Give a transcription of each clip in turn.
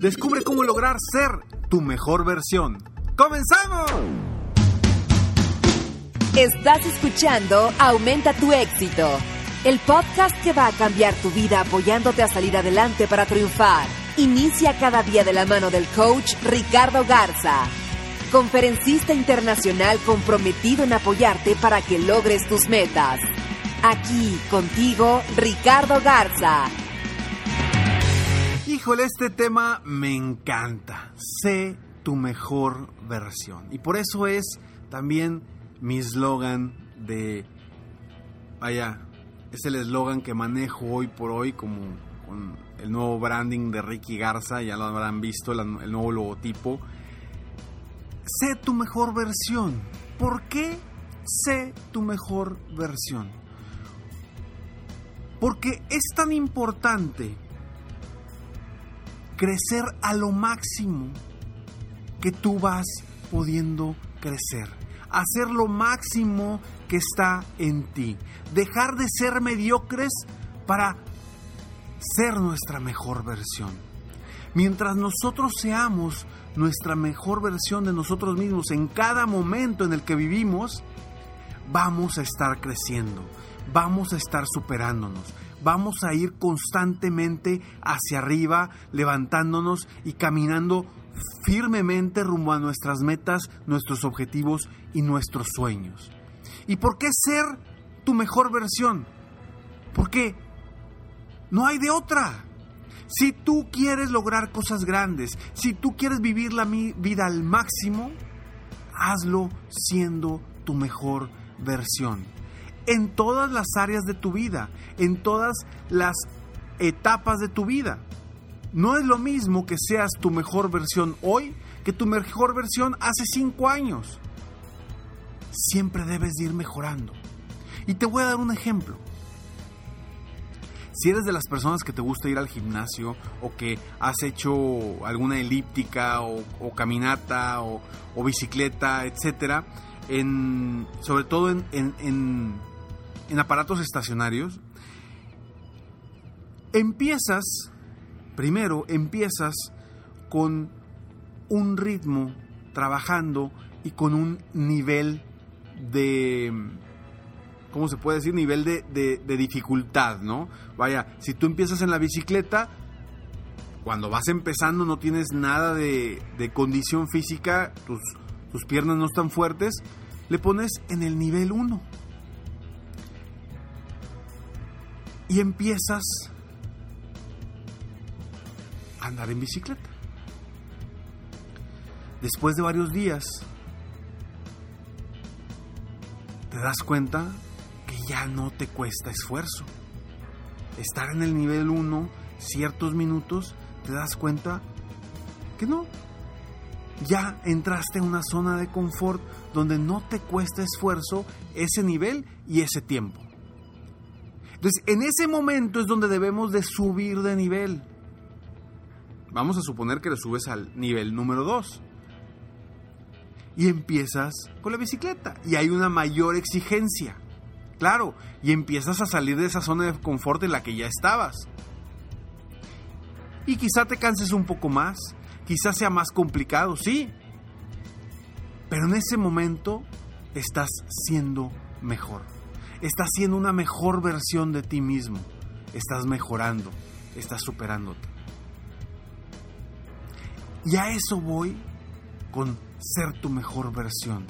Descubre cómo lograr ser tu mejor versión. ¡Comenzamos! Estás escuchando Aumenta tu éxito, el podcast que va a cambiar tu vida apoyándote a salir adelante para triunfar. Inicia cada día de la mano del coach Ricardo Garza, conferencista internacional comprometido en apoyarte para que logres tus metas. Aquí contigo, Ricardo Garza. Híjole, este tema me encanta. Sé tu mejor versión. Y por eso es también mi eslogan de... Vaya, es el eslogan que manejo hoy por hoy como con el nuevo branding de Ricky Garza, ya lo habrán visto, el, el nuevo logotipo. Sé tu mejor versión. ¿Por qué sé tu mejor versión? Porque es tan importante crecer a lo máximo que tú vas pudiendo crecer. Hacer lo máximo que está en ti. Dejar de ser mediocres para ser nuestra mejor versión. Mientras nosotros seamos nuestra mejor versión de nosotros mismos en cada momento en el que vivimos, vamos a estar creciendo, vamos a estar superándonos, vamos a ir constantemente hacia arriba, levantándonos y caminando firmemente rumbo a nuestras metas, nuestros objetivos y nuestros sueños. ¿Y por qué ser tu mejor versión? Porque no hay de otra. Si tú quieres lograr cosas grandes, si tú quieres vivir la vida al máximo, hazlo siendo tu mejor versión en todas las áreas de tu vida, en todas las etapas de tu vida. No es lo mismo que seas tu mejor versión hoy que tu mejor versión hace cinco años. Siempre debes ir mejorando. Y te voy a dar un ejemplo. Si eres de las personas que te gusta ir al gimnasio o que has hecho alguna elíptica o, caminata o, bicicleta, etcétera, en, sobre todo en aparatos estacionarios, empiezas, primero empiezas con un ritmo trabajando y con un nivel de, ¿cómo se puede decir? Nivel de, dificultad, ¿no? Vaya, si tú empiezas en la bicicleta, cuando vas empezando no tienes nada de, condición física, tus, tus piernas no están fuertes, le pones en el nivel 1 y empiezas a andar en bicicleta. Después de varios días, te das cuenta que ya no te cuesta esfuerzo. Estar en el nivel 1 ciertos minutos, te das cuenta que no. Ya entraste en una zona de confort donde no te cuesta esfuerzo ese nivel y ese tiempo. Entonces, en ese momento es donde debemos de subir de nivel. Vamos a suponer que le subes al nivel número 2. Y empiezas con la bicicleta. Y hay una mayor exigencia. Claro, y empiezas a salir de esa zona de confort en la que ya estabas. Y quizá te canses un poco más, quizá sea más complicado, sí. Pero en ese momento estás siendo mejor estás siendo una mejor versión de ti mismo. Estás mejorando, estás superándote. Y a eso voy con ser tu mejor versión.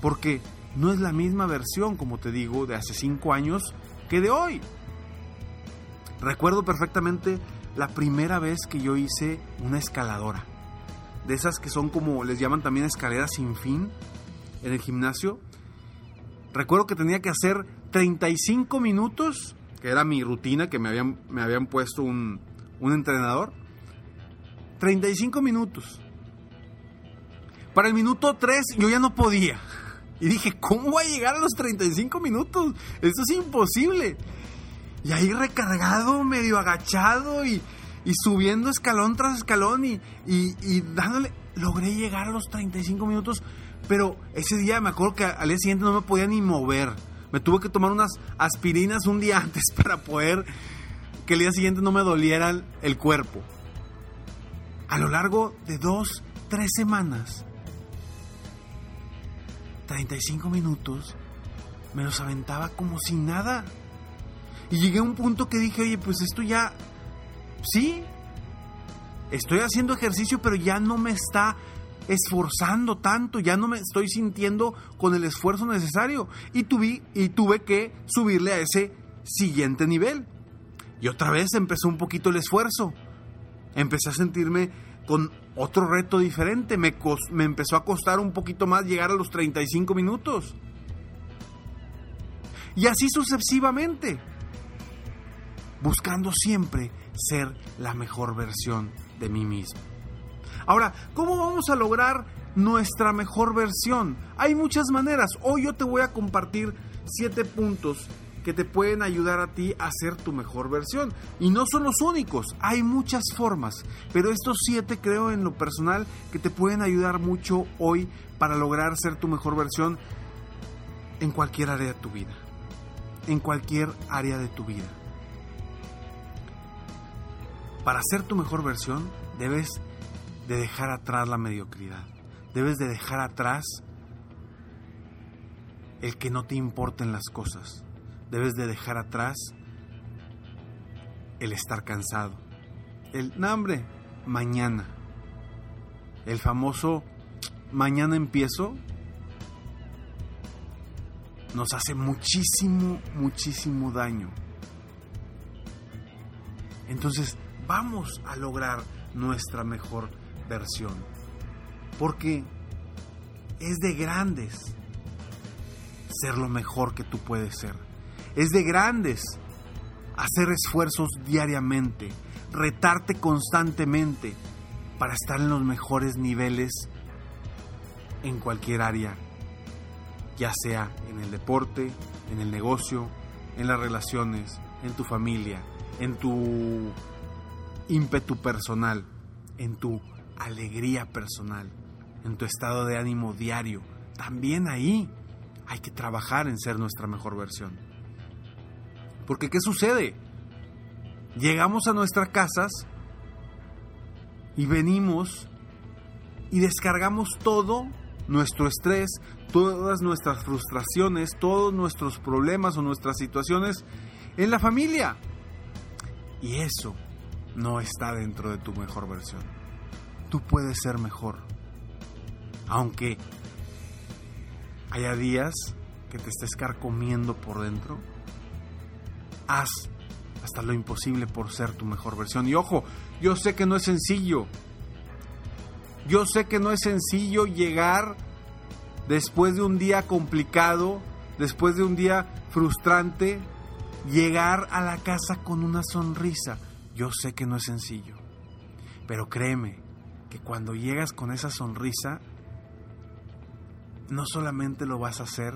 Porque no es la misma versión, como te digo, de hace cinco años que de hoy. Recuerdo perfectamente la primera vez que yo hice una escaladora. De esas que son como les llaman también escaleras sin fin en el gimnasio. Recuerdo que tenía que hacer 35 minutos, que era mi rutina que me habían, me habían puesto un, un entrenador. 35 minutos. Para el minuto 3 yo ya no podía. Y dije, ¿cómo voy a llegar a los 35 minutos? Esto es imposible. Y ahí recargado, medio agachado y, subiendo escalón tras escalón y, y, dándole... Logré llegar a los 35 minutos, pero ese día me acuerdo que al día siguiente no me podía ni mover. Me tuve que tomar unas aspirinas un día antes para poder que el día siguiente no me doliera el cuerpo. A lo largo de dos, tres semanas, 35 minutos, me los aventaba como si nada. Y llegué a un punto que dije, oye, pues esto ya, sí, estoy haciendo ejercicio, pero ya no me está esforzando tanto, ya no me estoy sintiendo con el esfuerzo necesario. Y tuve, y tuve que subirle a ese siguiente nivel. Y otra vez empezó un poquito el esfuerzo. Empecé a sentirme con otro reto diferente. Me, me empezó a costar un poquito más llegar a los 35 minutos. Y así sucesivamente. Buscando siempre ser la mejor versión de mí mismo. Ahora, ¿cómo vamos a lograr nuestra mejor versión? Hay muchas maneras. Hoy yo te voy a compartir siete puntos que te pueden ayudar a ti a ser tu mejor versión. Y no son los únicos, hay muchas formas, pero estos siete creo en lo personal que te pueden ayudar mucho hoy para lograr ser tu mejor versión en cualquier área de tu vida. En cualquier área de tu vida. Para ser tu mejor versión debes de dejar atrás la mediocridad. Debes de dejar atrás el que no te importen las cosas debes de dejar atrás el estar cansado. El hambre, mañana. El famoso mañana empiezo nos hace muchísimo, muchísimo daño. Entonces, vamos a lograr nuestra mejor versión. Porque es de grandes ser lo mejor que tú puedes ser. Es de grandes hacer esfuerzos diariamente, retarte constantemente para estar en los mejores niveles en cualquier área, ya sea en el deporte, en el negocio, en las relaciones, en tu familia, en tu ímpetu personal, en tu alegría personal, en tu estado de ánimo diario. También ahí hay que trabajar en ser nuestra mejor versión. Porque ¿qué sucede? Llegamos a nuestras casas y venimos y descargamos todo nuestro estrés, todas nuestras frustraciones, todos nuestros problemas o nuestras situaciones en la familia. Y eso no está dentro de tu mejor versión. Tú puedes ser mejor. Aunque haya días que te estés carcomiendo por dentro, haz hasta lo imposible por ser tu mejor versión. Y ojo, yo sé que no es sencillo. Yo sé que no es sencillo llegar después de un día complicado, después de un día frustrante, llegar a la casa con una sonrisa. Yo sé que no es sencillo. Pero créeme que cuando llegas con esa sonrisa, no solamente lo vas a hacer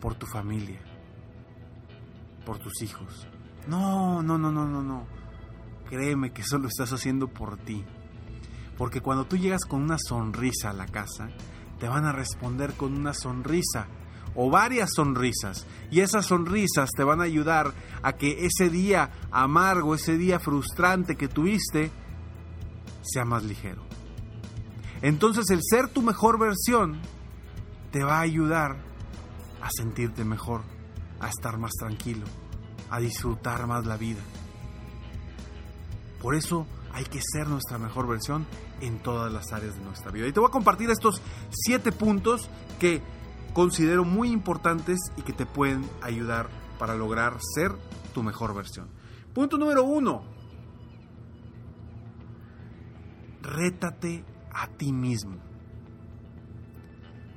por tu familia, por tus hijos. No, no, no, no, no, no. Créeme que eso lo estás haciendo por ti. Porque cuando tú llegas con una sonrisa a la casa, te van a responder con una sonrisa o varias sonrisas. Y esas sonrisas te van a ayudar a que ese día amargo, ese día frustrante que tuviste, sea más ligero. Entonces el ser tu mejor versión te va a ayudar a sentirte mejor, a estar más tranquilo, a disfrutar más la vida. Por eso hay que ser nuestra mejor versión en todas las áreas de nuestra vida. Y te voy a compartir estos siete puntos que considero muy importantes y que te pueden ayudar para lograr ser tu mejor versión. Punto número uno. Rétate a ti mismo.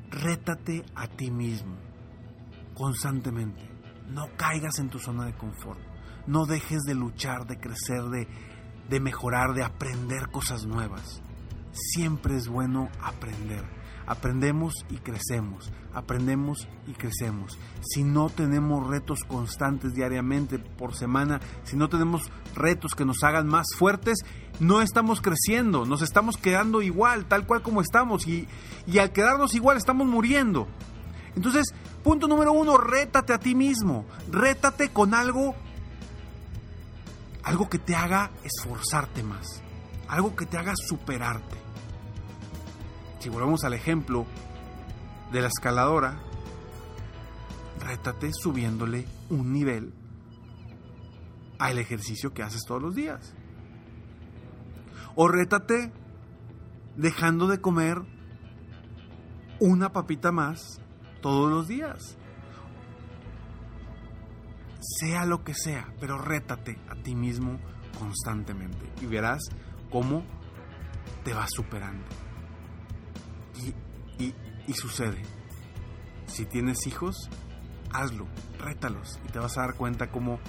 Rétate a ti mismo constantemente. No caigas en tu zona de confort. No dejes de luchar, de crecer, de, de mejorar, de aprender cosas nuevas. Siempre es bueno aprender. Aprendemos y crecemos, aprendemos y crecemos. Si no tenemos retos constantes diariamente, por semana, si no tenemos retos que nos hagan más fuertes, no estamos creciendo, nos estamos quedando igual, tal cual como estamos. Y, y al quedarnos igual estamos muriendo. Entonces, punto número uno, rétate a ti mismo. Rétate con algo algo que te haga esforzarte más, algo que te haga superarte. Si volvemos al ejemplo de la escaladora, rétate subiéndole un nivel al ejercicio que haces todos los días. O rétate dejando de comer una papita más todos los días sea lo que sea, pero rétate a ti mismo constantemente y verás cómo te vas superando. Y, sucede. Si tienes hijos, hazlo, rétalos y te vas a dar cuenta cómo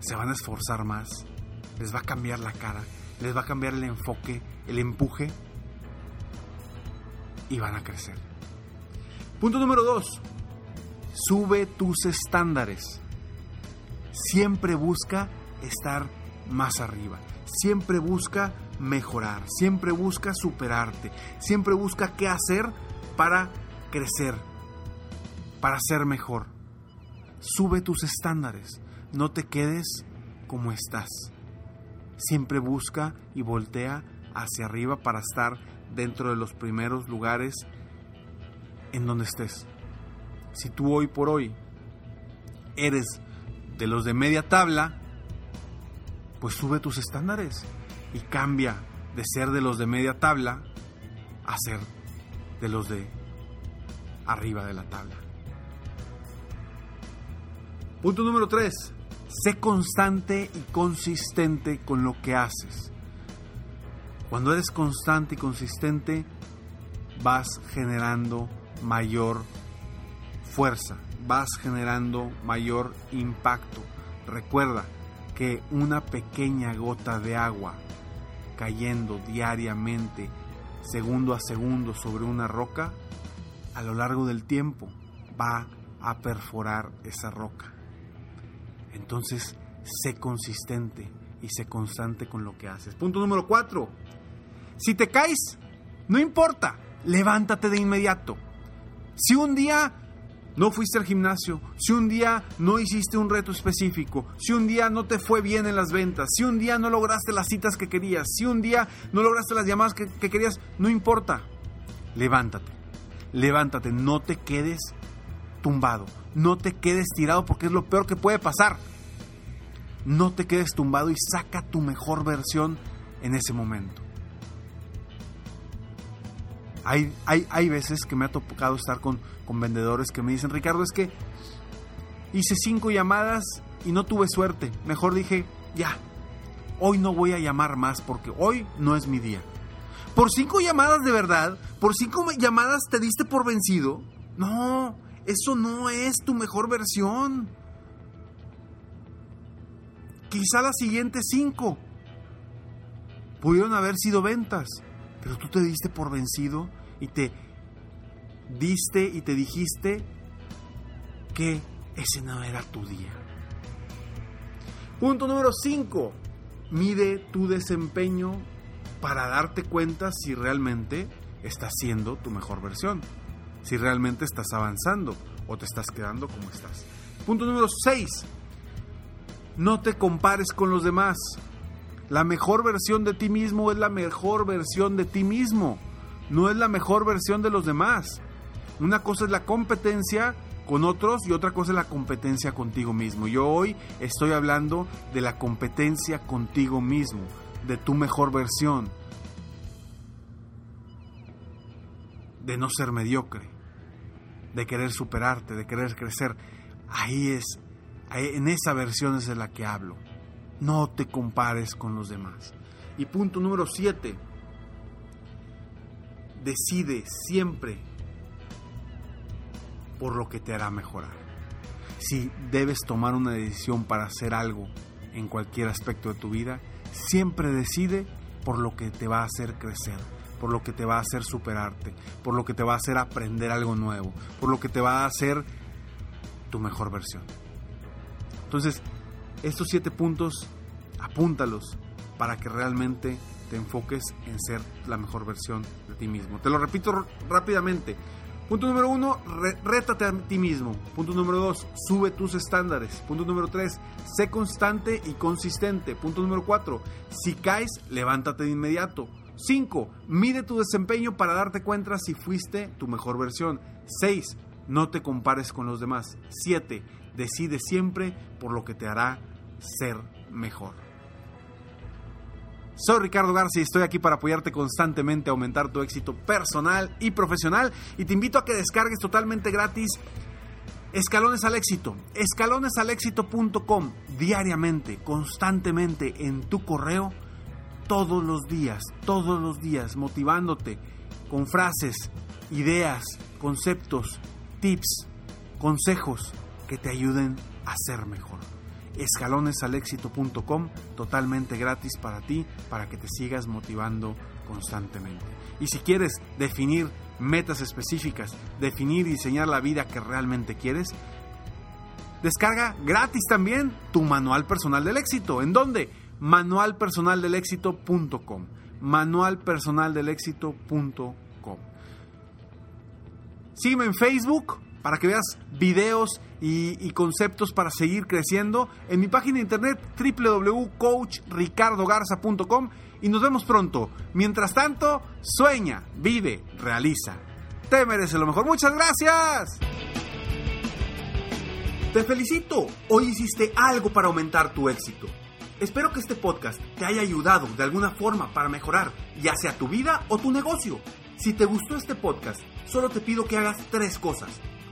se van a esforzar más, les va a cambiar la cara, les va a cambiar el enfoque, el empuje y van a crecer. Punto número dos, sube tus estándares siempre busca estar más arriba, siempre busca mejorar, siempre busca superarte, siempre busca qué hacer para crecer, para ser mejor. Sube tus estándares, no te quedes como estás. Siempre busca y voltea hacia arriba para estar dentro de los primeros lugares en donde estés. Si tú hoy por hoy eres de los de media tabla, pues sube tus estándares y cambia de ser de los de media tabla a ser de los de arriba de la tabla. Punto número 3. Sé constante y consistente con lo que haces. Cuando eres constante y consistente, vas generando mayor fuerza, vas generando mayor impacto. Recuerda que una pequeña gota de agua cayendo diariamente, segundo a segundo sobre una roca, a lo largo del tiempo va a perforar esa roca. Entonces, sé consistente y sé constante con lo que haces. Punto número 4. Si te caes, no importa, levántate de inmediato. Si un día no fuiste al gimnasio, si un día no hiciste un reto específico, si un día no te fue bien en las ventas, si un día no lograste las citas que querías, si un día no lograste las llamadas que, querías, no importa. Levántate, levántate, no te quedes tumbado, no te quedes tirado porque es lo peor que puede pasar. No te quedes tumbado y saca tu mejor versión en ese momento. Hay, hay, hay veces que me ha tocado estar con, con vendedores que me dicen, Ricardo, es que hice cinco llamadas y no tuve suerte. Mejor dije, ya, hoy no voy a llamar más porque hoy no es mi día. Por cinco llamadas de verdad, por cinco llamadas te diste por vencido. No, eso no es tu mejor versión. Quizá las siguientes cinco pudieron haber sido ventas pero tú te diste por vencido y te diste y te dijiste que ese no era tu día. Punto número 5. Mide tu desempeño para darte cuenta si realmente estás siendo tu mejor versión, si realmente estás avanzando o te estás quedando como estás. Punto número 6. No te compares con los demás. La mejor versión de ti mismo es la mejor versión de ti mismo, no es la mejor versión de los demás. Una cosa es la competencia con otros y otra cosa es la competencia contigo mismo. Yo hoy estoy hablando de la competencia contigo mismo. de tu mejor versión, de no ser mediocre, de querer superarte, de querer crecer. Ahí es, en esa versión es de la que hablo. No te compares con los demás. Y punto número 7. Decide siempre por lo que te hará mejorar. Si debes tomar una decisión para hacer algo en cualquier aspecto de tu vida, siempre decide por lo que te va a hacer crecer, por lo que te va a hacer superarte, por lo que te va a hacer aprender algo nuevo, por lo que te va a hacer tu mejor versión. Entonces, estos siete puntos, apúntalos para que realmente te enfoques en ser la mejor versión de ti mismo. Te lo repito rápidamente. Punto número uno, rétate a ti mismo. Punto número dos, sube tus estándares. Punto número tres, sé constante y consistente. Punto número cuatro, si caes, levántate de inmediato. 5. Mide tu desempeño para darte cuenta si fuiste tu mejor versión. 6. No te compares con los demás. 7. Decide siempre por lo que te hará ser mejor. Soy Ricardo García y estoy aquí para apoyarte constantemente a aumentar tu éxito personal y profesional. Y te invito a que descargues totalmente gratis Escalones al éxito, escalonesalexito.com diariamente, constantemente en tu correo, todos los días, todos los días, motivándote con frases, ideas, conceptos, tips, consejos que te ayuden a ser mejor escalonesalexito.com, totalmente gratis para ti, para que te sigas motivando constantemente. Y si quieres definir metas específicas, definir y diseñar la vida que realmente quieres, descarga gratis también tu manual personal del éxito. ¿En dónde? manualpersonaldelexito.com. manualpersonaldelexito.com. Sígueme en Facebook para que veas videos y, conceptos para seguir creciendo en mi página de internet www.coachricardogarza.com y nos vemos pronto. Mientras tanto, sueña, vive, realiza. Te mereces lo mejor. Muchas gracias. Te felicito. Hoy hiciste algo para aumentar tu éxito. Espero que este podcast te haya ayudado de alguna forma para mejorar ya sea tu vida o tu negocio. Si te gustó este podcast, solo te pido que hagas tres cosas.